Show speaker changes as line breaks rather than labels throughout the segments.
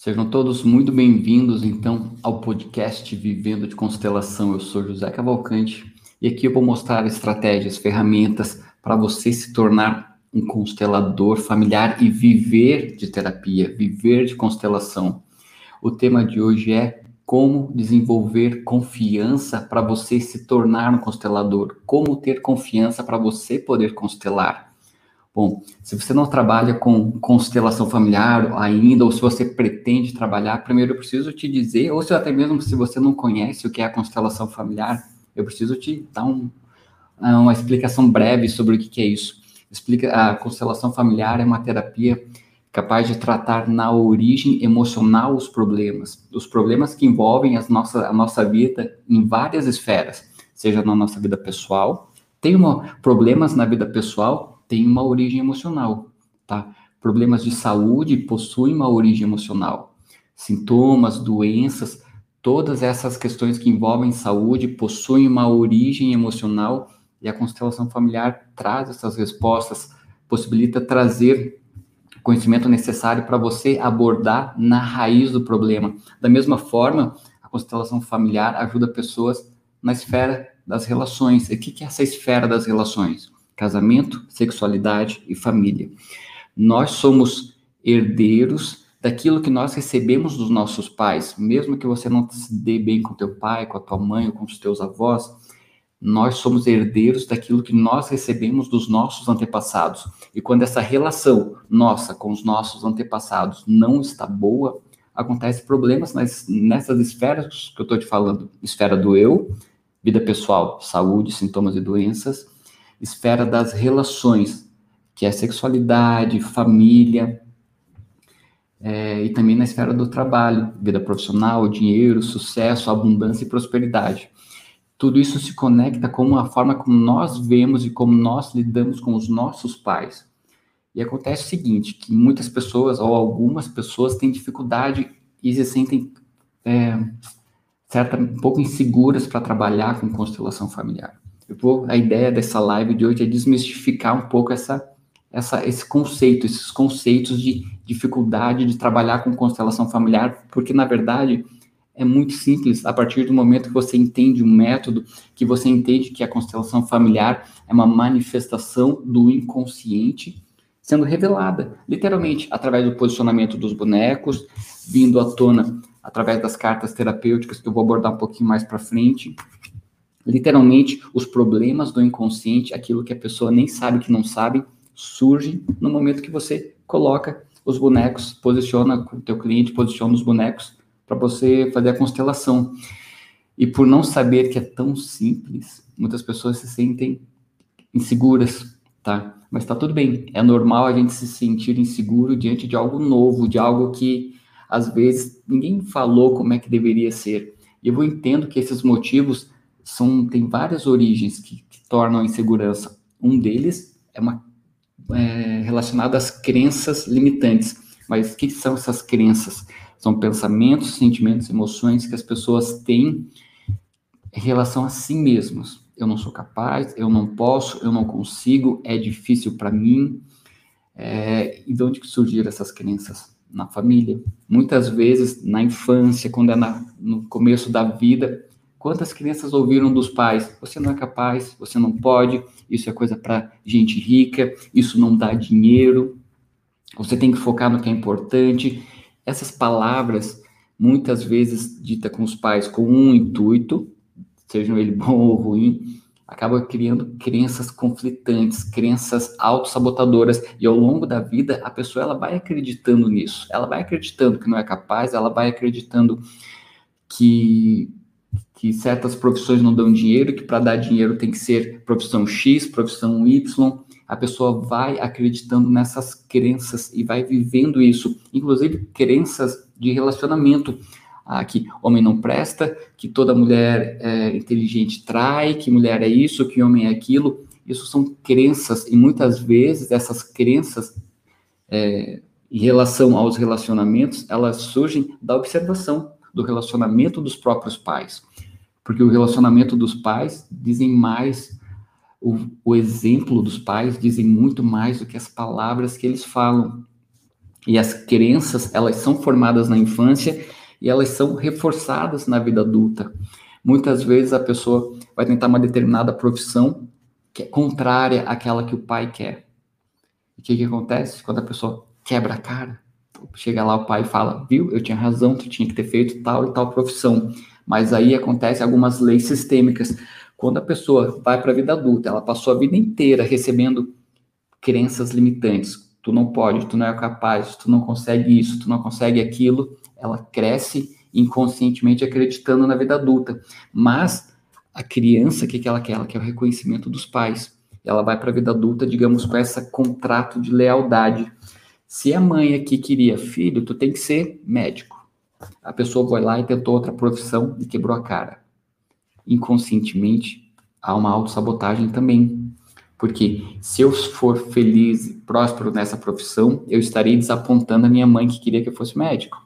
Sejam todos muito bem-vindos, então, ao podcast Vivendo de Constelação. Eu sou José Cavalcante e aqui eu vou mostrar estratégias, ferramentas para você se tornar um constelador familiar e viver de terapia, viver de constelação. O tema de hoje é como desenvolver confiança para você se tornar um constelador, como ter confiança para você poder constelar. Bom, se você não trabalha com constelação familiar ainda, ou se você pretende trabalhar, primeiro eu preciso te dizer, ou se até mesmo se você não conhece o que é a constelação familiar, eu preciso te dar um, uma explicação breve sobre o que é isso. Explica, a constelação familiar é uma terapia capaz de tratar na origem emocional os problemas, os problemas que envolvem as nossa, a nossa vida em várias esferas, seja na nossa vida pessoal, tem uma, problemas na vida pessoal tem uma origem emocional, tá? Problemas de saúde possuem uma origem emocional. Sintomas, doenças, todas essas questões que envolvem saúde possuem uma origem emocional e a constelação familiar traz essas respostas, possibilita trazer o conhecimento necessário para você abordar na raiz do problema. Da mesma forma, a constelação familiar ajuda pessoas na esfera das relações. E o que é essa esfera das relações? Casamento, sexualidade e família. Nós somos herdeiros daquilo que nós recebemos dos nossos pais, mesmo que você não se dê bem com teu pai, com a tua mãe ou com os teus avós, nós somos herdeiros daquilo que nós recebemos dos nossos antepassados. E quando essa relação nossa com os nossos antepassados não está boa, acontecem problemas nas, nessas esferas que eu estou te falando: esfera do eu, vida pessoal, saúde, sintomas e doenças, esfera das relações, que é sexualidade, família, é, e também na esfera do trabalho, vida profissional, dinheiro, sucesso, abundância e prosperidade. Tudo isso se conecta com a forma como nós vemos e como nós lidamos com os nossos pais. E acontece o seguinte, que muitas pessoas, ou algumas pessoas, têm dificuldade e se sentem é, certa, um pouco inseguras para trabalhar com constelação familiar. Eu vou, a ideia dessa live de hoje é desmistificar um pouco essa, essa, esse conceito, esses conceitos de dificuldade de trabalhar com constelação familiar, porque na verdade é muito simples. A partir do momento que você entende o método, que você entende que a constelação familiar é uma manifestação do inconsciente sendo revelada, literalmente, através do posicionamento dos bonecos, vindo à tona através das cartas terapêuticas que eu vou abordar um pouquinho mais para frente, Literalmente, os problemas do inconsciente, aquilo que a pessoa nem sabe que não sabe, surgem no momento que você coloca os bonecos, posiciona o teu cliente, posiciona os bonecos para você fazer a constelação. E por não saber que é tão simples, muitas pessoas se sentem inseguras, tá? Mas tá tudo bem, é normal a gente se sentir inseguro diante de algo novo, de algo que às vezes ninguém falou como é que deveria ser. E eu entendo que esses motivos são, tem várias origens que, que tornam a insegurança. Um deles é uma é, relacionado às crenças limitantes. Mas o que são essas crenças? São pensamentos, sentimentos, emoções que as pessoas têm em relação a si mesmos. Eu não sou capaz, eu não posso, eu não consigo, é difícil para mim. É, e de onde surgiram essas crenças? Na família. Muitas vezes, na infância, quando é na, no começo da vida, Quantas crianças ouviram dos pais? Você não é capaz, você não pode, isso é coisa para gente rica, isso não dá dinheiro, você tem que focar no que é importante. Essas palavras, muitas vezes dita com os pais com um intuito, sejam ele bom ou ruim, acaba criando crenças conflitantes, crenças autossabotadoras, e ao longo da vida a pessoa ela vai acreditando nisso, ela vai acreditando que não é capaz, ela vai acreditando que que certas profissões não dão dinheiro, que para dar dinheiro tem que ser profissão X, profissão Y. A pessoa vai acreditando nessas crenças e vai vivendo isso, inclusive crenças de relacionamento. Ah, que homem não presta, que toda mulher é, inteligente trai, que mulher é isso, que homem é aquilo. Isso são crenças, e muitas vezes essas crenças é, em relação aos relacionamentos, elas surgem da observação do relacionamento dos próprios pais. Porque o relacionamento dos pais dizem mais, o, o exemplo dos pais dizem muito mais do que as palavras que eles falam. E as crenças, elas são formadas na infância e elas são reforçadas na vida adulta. Muitas vezes a pessoa vai tentar uma determinada profissão que é contrária àquela que o pai quer. E o que, que acontece? Quando a pessoa quebra a cara, chega lá o pai e fala, viu, eu tinha razão, tu tinha que ter feito tal e tal profissão. Mas aí acontece algumas leis sistêmicas. Quando a pessoa vai para a vida adulta, ela passou a vida inteira recebendo crenças limitantes. Tu não pode, tu não é capaz, tu não consegue isso, tu não consegue aquilo. Ela cresce inconscientemente acreditando na vida adulta. Mas a criança, o que, que ela quer? Ela quer o reconhecimento dos pais. Ela vai para a vida adulta, digamos, com esse contrato de lealdade. Se a mãe aqui queria filho, tu tem que ser médico. A pessoa foi lá e tentou outra profissão e quebrou a cara. Inconscientemente, há uma autossabotagem também. Porque se eu for feliz e próspero nessa profissão, eu estarei desapontando a minha mãe que queria que eu fosse médico.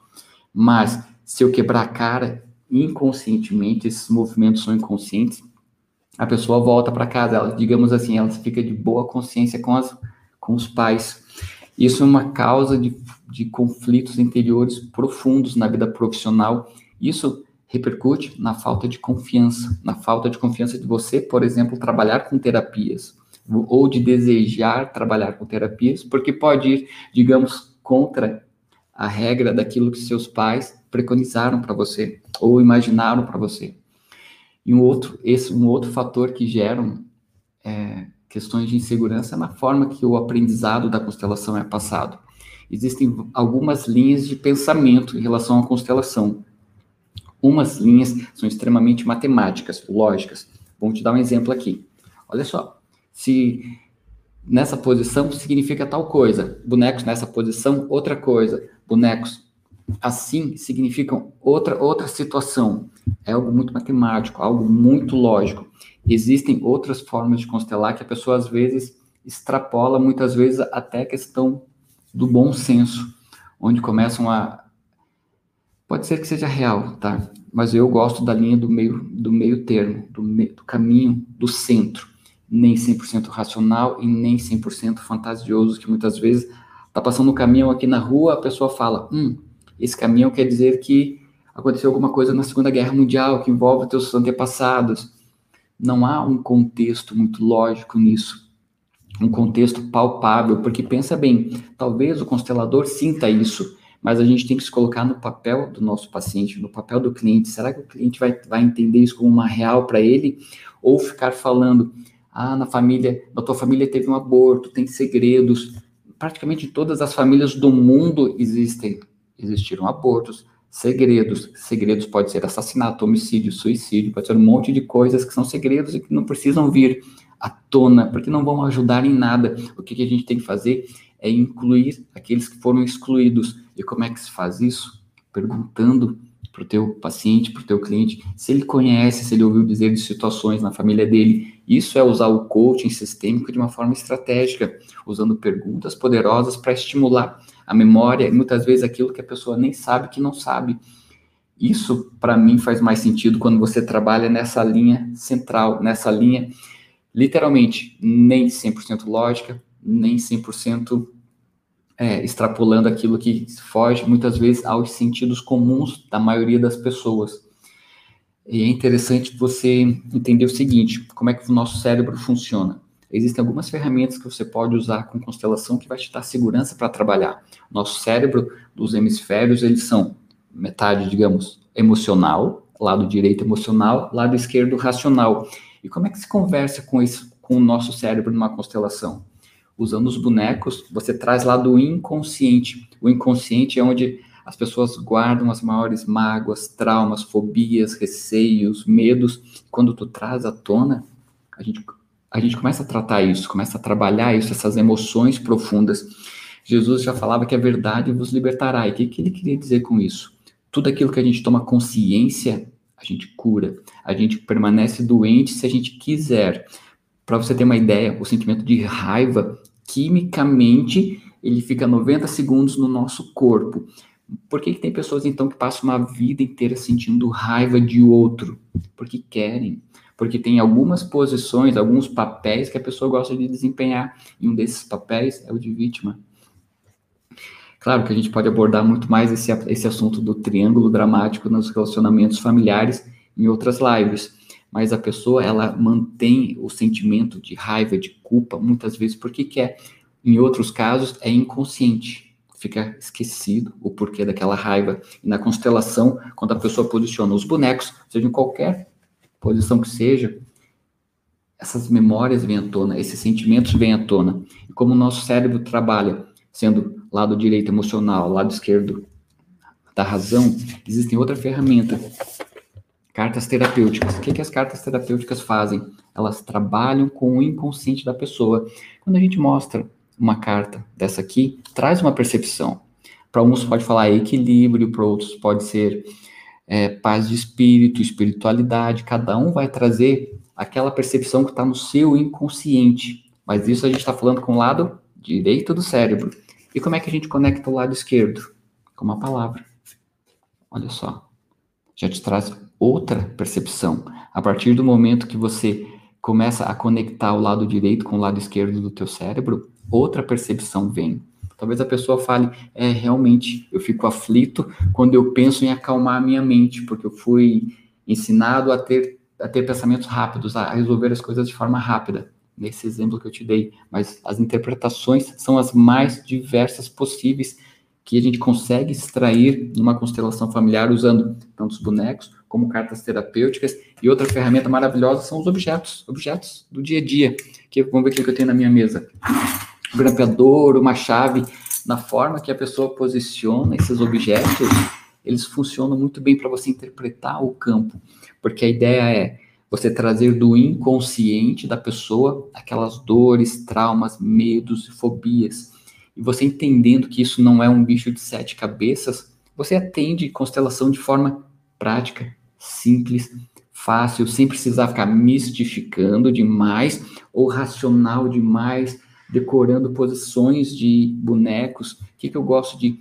Mas se eu quebrar a cara inconscientemente, esses movimentos são inconscientes, a pessoa volta para casa, ela, digamos assim, ela fica de boa consciência com, as, com os pais. Isso é uma causa de, de conflitos interiores profundos na vida profissional. Isso repercute na falta de confiança, na falta de confiança de você, por exemplo, trabalhar com terapias, ou de desejar trabalhar com terapias, porque pode ir, digamos, contra a regra daquilo que seus pais preconizaram para você ou imaginaram para você. E um outro, esse, um outro fator que gera é, questões de insegurança na forma que o aprendizado da constelação é passado. Existem algumas linhas de pensamento em relação à constelação. Umas linhas são extremamente matemáticas, lógicas. Vou te dar um exemplo aqui. Olha só, se nessa posição significa tal coisa, bonecos nessa posição outra coisa, bonecos assim significam outra outra situação. É algo muito matemático, algo muito lógico existem outras formas de constelar que a pessoa às vezes extrapola, muitas vezes até a questão do bom senso, onde começam a pode ser que seja real, tá? Mas eu gosto da linha do meio do meio termo, do, do caminho do centro, nem 100% racional e nem 100% fantasioso, que muitas vezes tá passando um caminhão aqui na rua, a pessoa fala: "Hum, esse caminhão quer dizer que aconteceu alguma coisa na Segunda Guerra Mundial que envolve teus antepassados não há um contexto muito lógico nisso, um contexto palpável, porque pensa bem, talvez o constelador sinta isso, mas a gente tem que se colocar no papel do nosso paciente, no papel do cliente. Será que o cliente vai, vai entender isso como uma real para ele? Ou ficar falando, ah, na família, na tua família teve um aborto, tem segredos. Praticamente todas as famílias do mundo existem, existiram abortos, segredos. Segredos pode ser assassinato, homicídio, suicídio, pode ser um monte de coisas que são segredos e que não precisam vir à tona, porque não vão ajudar em nada. O que, que a gente tem que fazer é incluir aqueles que foram excluídos. E como é que se faz isso? Perguntando para o teu paciente, para o teu cliente, se ele conhece, se ele ouviu dizer de situações na família dele. Isso é usar o coaching sistêmico de uma forma estratégica, usando perguntas poderosas para estimular a memória muitas vezes aquilo que a pessoa nem sabe que não sabe. Isso, para mim, faz mais sentido quando você trabalha nessa linha central, nessa linha, literalmente, nem 100% lógica, nem 100% é, extrapolando aquilo que foge, muitas vezes, aos sentidos comuns da maioria das pessoas. E é interessante você entender o seguinte: como é que o nosso cérebro funciona. Existem algumas ferramentas que você pode usar com constelação que vai te dar segurança para trabalhar. Nosso cérebro, dos hemisférios, eles são metade, digamos, emocional, lado direito emocional, lado esquerdo racional. E como é que se conversa com isso, com o nosso cérebro numa constelação? Usando os bonecos, você traz lá do inconsciente. O inconsciente é onde as pessoas guardam as maiores mágoas, traumas, fobias, receios, medos. Quando tu traz à tona, a gente a gente começa a tratar isso, começa a trabalhar isso, essas emoções profundas. Jesus já falava que a verdade vos libertará. E o que, que ele queria dizer com isso? Tudo aquilo que a gente toma consciência, a gente cura. A gente permanece doente se a gente quiser. Para você ter uma ideia, o sentimento de raiva, quimicamente, ele fica 90 segundos no nosso corpo. Por que, que tem pessoas, então, que passam uma vida inteira sentindo raiva de outro? Porque querem porque tem algumas posições, alguns papéis que a pessoa gosta de desempenhar, e um desses papéis é o de vítima. Claro que a gente pode abordar muito mais esse, esse assunto do triângulo dramático nos relacionamentos familiares em outras lives, mas a pessoa ela mantém o sentimento de raiva, de culpa, muitas vezes porque quer. Em outros casos é inconsciente, fica esquecido o porquê daquela raiva. E na constelação, quando a pessoa posiciona os bonecos, seja em qualquer posição que seja, essas memórias vêm à tona, esses sentimentos vêm à tona. E como o nosso cérebro trabalha, sendo lado direito emocional, lado esquerdo da razão, existem outra ferramenta, cartas terapêuticas. O que, que as cartas terapêuticas fazem? Elas trabalham com o inconsciente da pessoa. Quando a gente mostra uma carta dessa aqui, traz uma percepção. Para alguns pode falar equilíbrio, para outros pode ser é, paz de espírito, espiritualidade. Cada um vai trazer aquela percepção que está no seu inconsciente. Mas isso a gente está falando com o lado direito do cérebro. E como é que a gente conecta o lado esquerdo? Com uma palavra. Olha só. Já te traz outra percepção. A partir do momento que você começa a conectar o lado direito com o lado esquerdo do teu cérebro, outra percepção vem. Talvez a pessoa fale, é, realmente, eu fico aflito quando eu penso em acalmar a minha mente, porque eu fui ensinado a ter, a ter pensamentos rápidos, a resolver as coisas de forma rápida nesse exemplo que eu te dei, mas as interpretações são as mais diversas possíveis que a gente consegue extrair numa constelação familiar usando tanto os bonecos como cartas terapêuticas e outra ferramenta maravilhosa são os objetos, objetos do dia a dia. Que vamos ver o que eu tenho na minha mesa. Grampeador, uma chave, na forma que a pessoa posiciona esses objetos, eles funcionam muito bem para você interpretar o campo, porque a ideia é você trazer do inconsciente da pessoa aquelas dores, traumas, medos e fobias. E você entendendo que isso não é um bicho de sete cabeças, você atende constelação de forma prática, simples, fácil, sem precisar ficar mistificando demais ou racional demais, decorando posições de bonecos. O que, que eu gosto de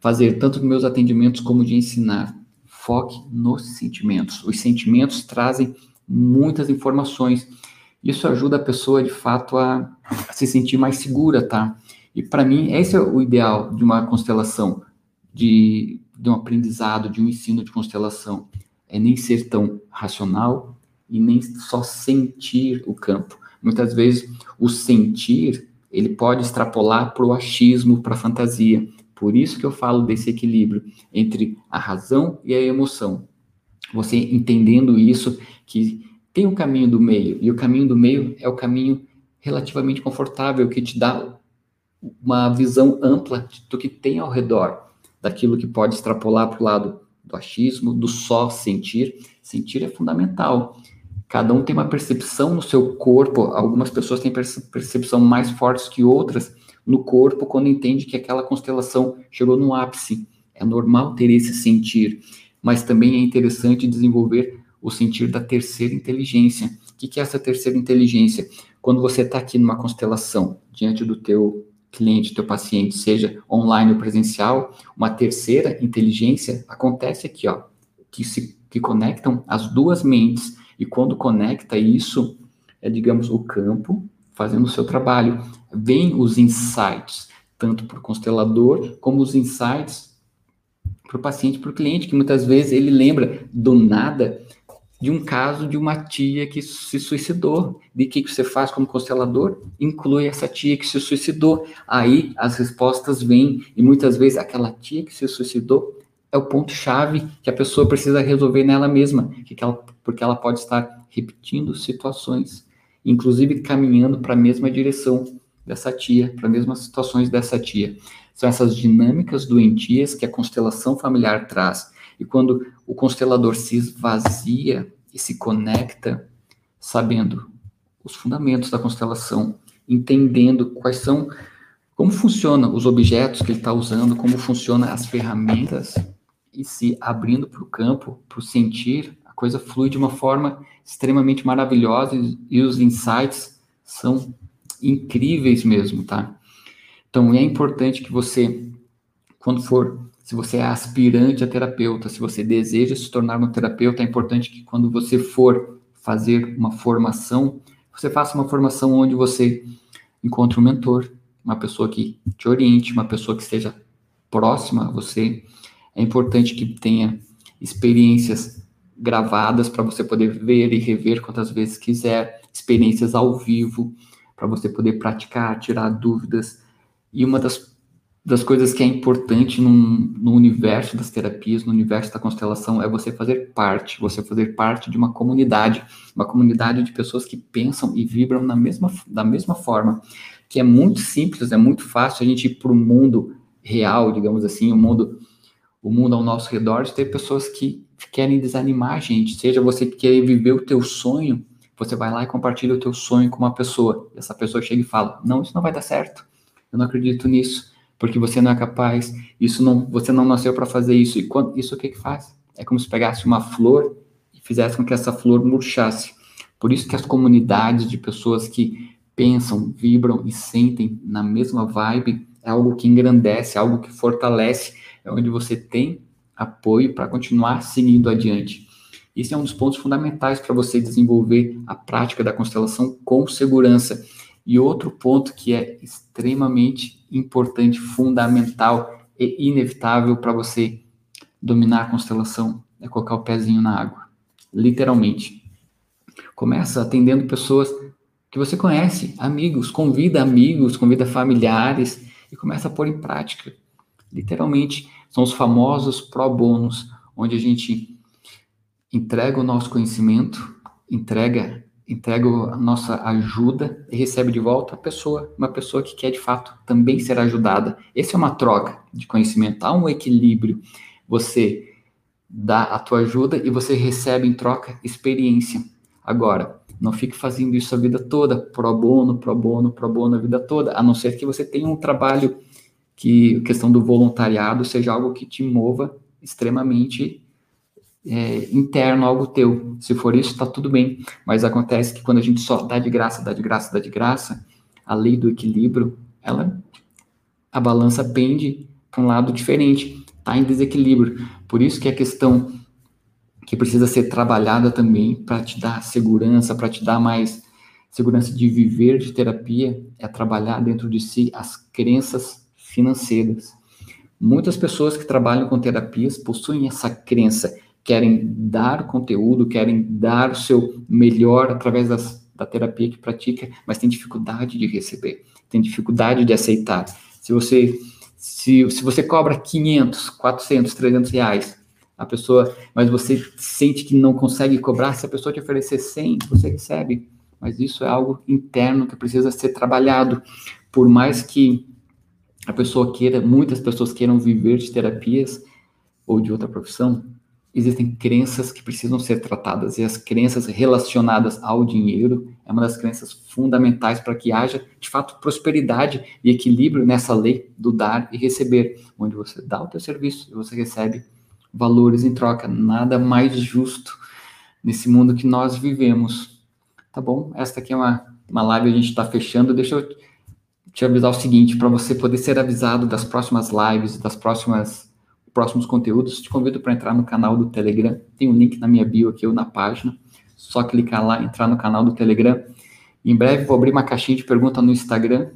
fazer, tanto nos meus atendimentos como de ensinar? Foque nos sentimentos. Os sentimentos trazem muitas informações. Isso ajuda a pessoa, de fato, a, a se sentir mais segura, tá? E para mim, esse é o ideal de uma constelação, de, de um aprendizado, de um ensino de constelação. É nem ser tão racional e nem só sentir o campo. Muitas vezes, o sentir, ele pode extrapolar para o achismo, para a fantasia. Por isso que eu falo desse equilíbrio entre a razão e a emoção. Você entendendo isso, que tem o um caminho do meio, e o caminho do meio é o caminho relativamente confortável, que te dá uma visão ampla do que tem ao redor, daquilo que pode extrapolar para o lado do achismo, do só sentir. Sentir é fundamental. Cada um tem uma percepção no seu corpo, algumas pessoas têm percepção mais fortes que outras no corpo quando entende que aquela constelação chegou no ápice. É normal ter esse sentir mas também é interessante desenvolver o sentir da terceira inteligência. O que é essa terceira inteligência? Quando você está aqui numa constelação, diante do teu cliente, teu paciente, seja online ou presencial, uma terceira inteligência acontece aqui, ó, que se que conectam as duas mentes e quando conecta isso, é digamos o campo fazendo o seu trabalho, vem os insights tanto para o constelador como os insights para o paciente, para o cliente, que muitas vezes ele lembra do nada de um caso de uma tia que se suicidou. De que, que você faz como constelador? Inclui essa tia que se suicidou. Aí as respostas vêm, e muitas vezes aquela tia que se suicidou é o ponto-chave que a pessoa precisa resolver nela mesma, que ela, porque ela pode estar repetindo situações, inclusive caminhando para a mesma direção dessa tia, para as mesmas situações dessa tia. São essas dinâmicas doentias que a constelação familiar traz. E quando o constelador se esvazia e se conecta, sabendo os fundamentos da constelação, entendendo quais são, como funcionam os objetos que ele está usando, como funcionam as ferramentas, e se abrindo para o campo, para o sentir, coisa flui de uma forma extremamente maravilhosa e, os insights são incríveis mesmo, tá? Então, é importante que você, quando for, se você é aspirante a terapeuta, se você deseja se tornar um terapeuta, é importante que quando você for fazer uma formação, você faça uma formação onde você encontre um mentor, uma pessoa que te oriente, uma pessoa que esteja próxima a você. É importante que tenha experiências gravadas para você poder ver e rever quantas vezes quiser, experiências ao vivo para você poder praticar, tirar dúvidas. E uma das, das coisas que é importante num, no universo das terapias, no universo da constelação, é você fazer parte, você fazer parte de uma comunidade, uma comunidade de pessoas que pensam e vibram na mesma, da mesma forma, que é muito simples, é muito fácil a gente ir para o mundo real, digamos assim, o mundo, o mundo ao nosso redor, de ter pessoas que querem desanimar a gente, seja você que quer viver o teu sonho, você vai lá e compartilha o teu sonho com uma pessoa. E essa pessoa chega e fala: "Não, isso não vai dar certo. Eu não acredito nisso, porque você não é capaz. Isso não, você não nasceu para fazer isso". E quando, isso o que que faz? É como se pegasse uma flor e fizesse com que essa flor murchasse. Por isso que as comunidades de pessoas que pensam, vibram e sentem na mesma vibe é algo que engrandece, algo que fortalece, é onde você tem apoio para continuar seguindo adiante. Esse é um dos pontos fundamentais para você desenvolver a prática da constelação com segurança. E outro ponto que é extremamente importante, fundamental e inevitável para você dominar a constelação é colocar o pezinho na água. Literalmente. Começa atendendo pessoas que você conhece, amigos, convida amigos, convida familiares e começa a pôr em prática. Literalmente, são os famosos pro bônus, onde a gente entrega o nosso conhecimento, entrega entrega a nossa ajuda e recebe de volta a pessoa, uma pessoa que quer de fato também ser ajudada. Essa é uma troca de conhecimento, há um equilíbrio. Você dá a tua ajuda e você recebe em troca experiência. Agora, não fique fazendo isso a vida toda, pro bono, pro bono, pro bono a vida toda, a não ser que você tenha um trabalho que a questão do voluntariado seja algo que te mova extremamente é, interno, algo teu. Se for isso, está tudo bem. Mas acontece que quando a gente só dá de graça, dá de graça, dá de graça, a lei do equilíbrio, ela, a balança pende para um lado diferente, está em desequilíbrio. Por isso que a questão que precisa ser trabalhada também para te dar segurança, para te dar mais segurança de viver de terapia, é trabalhar dentro de si as crenças financeiras. Muitas pessoas que trabalham com terapias possuem essa crença querem dar conteúdo, querem dar o seu melhor através das, da terapia que pratica, mas tem dificuldade de receber, tem dificuldade de aceitar. Se você se, se você cobra 500, 400, 300 reais, a pessoa, mas você sente que não consegue cobrar, se a pessoa te oferecer 100, você recebe. Mas isso é algo interno que precisa ser trabalhado. Por mais que a pessoa queira, muitas pessoas queiram viver de terapias ou de outra profissão, existem crenças que precisam ser tratadas e as crenças relacionadas ao dinheiro é uma das crenças fundamentais para que haja de fato prosperidade e equilíbrio nessa lei do dar e receber, onde você dá o teu serviço e você recebe valores em troca, nada mais justo nesse mundo que nós vivemos. Tá bom? Esta aqui é uma, uma live, a gente está fechando. Deixa eu te avisar o seguinte, para você poder ser avisado das próximas lives, das próximas próximos conteúdos, te convido para entrar no canal do Telegram. Tem um link na minha bio aqui ou na página. Só clicar lá, entrar no canal do Telegram. Em breve vou abrir uma caixinha de pergunta no Instagram,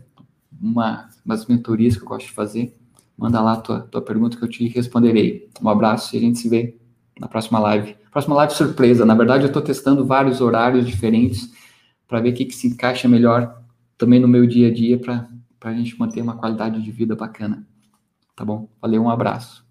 uma das mentorias que eu gosto de fazer. Manda lá a tua, tua pergunta que eu te responderei. Um abraço e a gente se vê na próxima live. Próxima live surpresa. Na verdade, eu estou testando vários horários diferentes para ver o que, que se encaixa melhor também no meu dia a dia para a gente manter uma qualidade de vida bacana. Tá bom? Valeu, um abraço.